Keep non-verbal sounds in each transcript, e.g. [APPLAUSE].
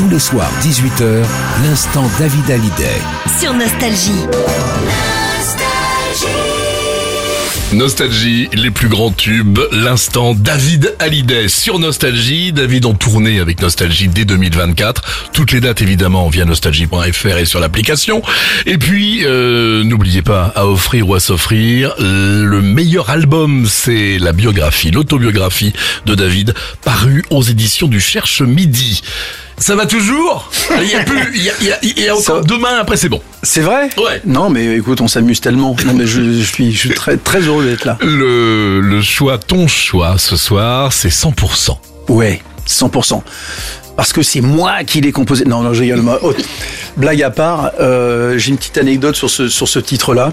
Tous les soirs, 18h, l'instant David Hallyday. Sur Nostalgie. Nostalgie, les plus grands tubes, l'instant David Hallyday sur Nostalgie. David en tournée avec Nostalgie dès 2024. Toutes les dates évidemment via nostalgie.fr et sur l'application. Et puis, euh, n'oubliez pas à offrir ou à s'offrir, le meilleur album, c'est la biographie, l'autobiographie de David, paru aux éditions du Cherche Midi. Ça va toujours Il y a plus, il y a, il y a- il y a encore Ça- demain, après c'est bon. C'est vrai Ouais. Non, mais écoute, on s'amuse tellement. Non, mais je, je suis, je suis très, très heureux d'être là. Le, le choix, ton choix ce soir, c'est 100%. Ouais, 100%. Parce que c'est moi qui l'ai composé. Non, non, j'ai également. Blague à part, euh, j'ai une petite anecdote sur ce, sur ce titre-là.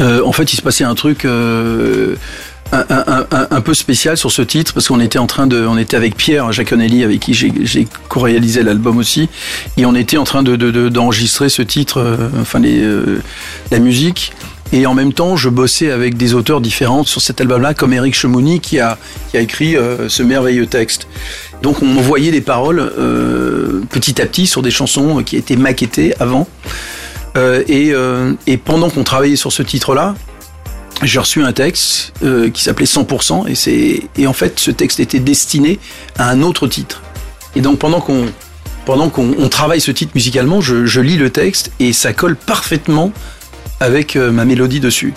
Euh, en fait, il se passait un truc euh, un, un- peu spécial sur ce titre parce qu'on était en train de, on était avec Pierre Jaconelli avec qui j'ai- co-réalisé l'album aussi, et on était en train de de- de- d'enregistrer ce titre, euh, enfin euh, la musique. Et en même temps, je bossais avec des auteurs différents sur cet album-là, comme Eric Chemouni qui a, qui a écrit euh, ce merveilleux texte. Donc on m'envoyait des paroles petit à petit sur des chansons qui étaient maquettées avant. Et, et pendant qu'on travaillait sur ce titre-là, j'ai reçu un texte euh, qui s'appelait 100% et c'est et en fait ce texte était destiné à un autre titre. Et donc pendant qu'on pendant qu'on on travaille ce titre musicalement, je, lis le texte et ça colle parfaitement avec euh, ma mélodie dessus.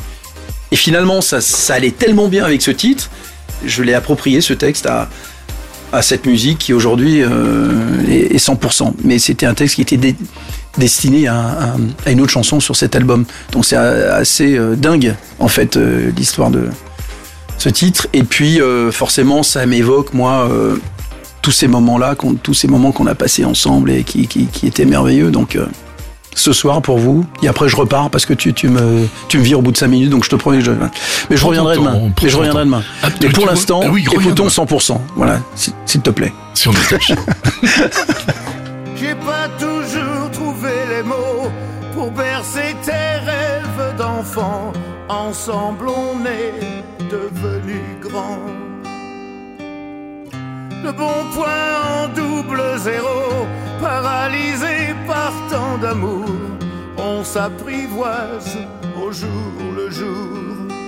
Et finalement, ça, ça allait tellement bien avec ce titre, je l'ai approprié ce texte à, à cette musique qui aujourd'hui euh, est, est 100%. Mais c'était un texte qui était destiné à, à- à une autre chanson sur cet album. Donc c'est assez euh, dingue en fait euh, l'histoire de ce titre. Et puis euh, forcément, ça m'évoque moi tous ces moments-là, tous ces moments qu'on a passés ensemble et qui, qui, qui étaient merveilleux. Donc ce soir pour vous. Et après je repars parce que tu, tu me tu me vires au bout de 5 minutes. Donc je te promets que je mais je reviendrai demain. Mais je reviendrai demain. Mais pour l'instant, Ah écoutons reviens 100%. Voilà, s'il te plaît. Sur Nostalgie. [LAUGHS] J'ai pas toujours trouvé les mots pour bercer tes rêves d'enfant. Ensemble on est devenus grands. Le bon point en double zéro, paralysé par tant d'amour, on s'apprivoise au jour le jour.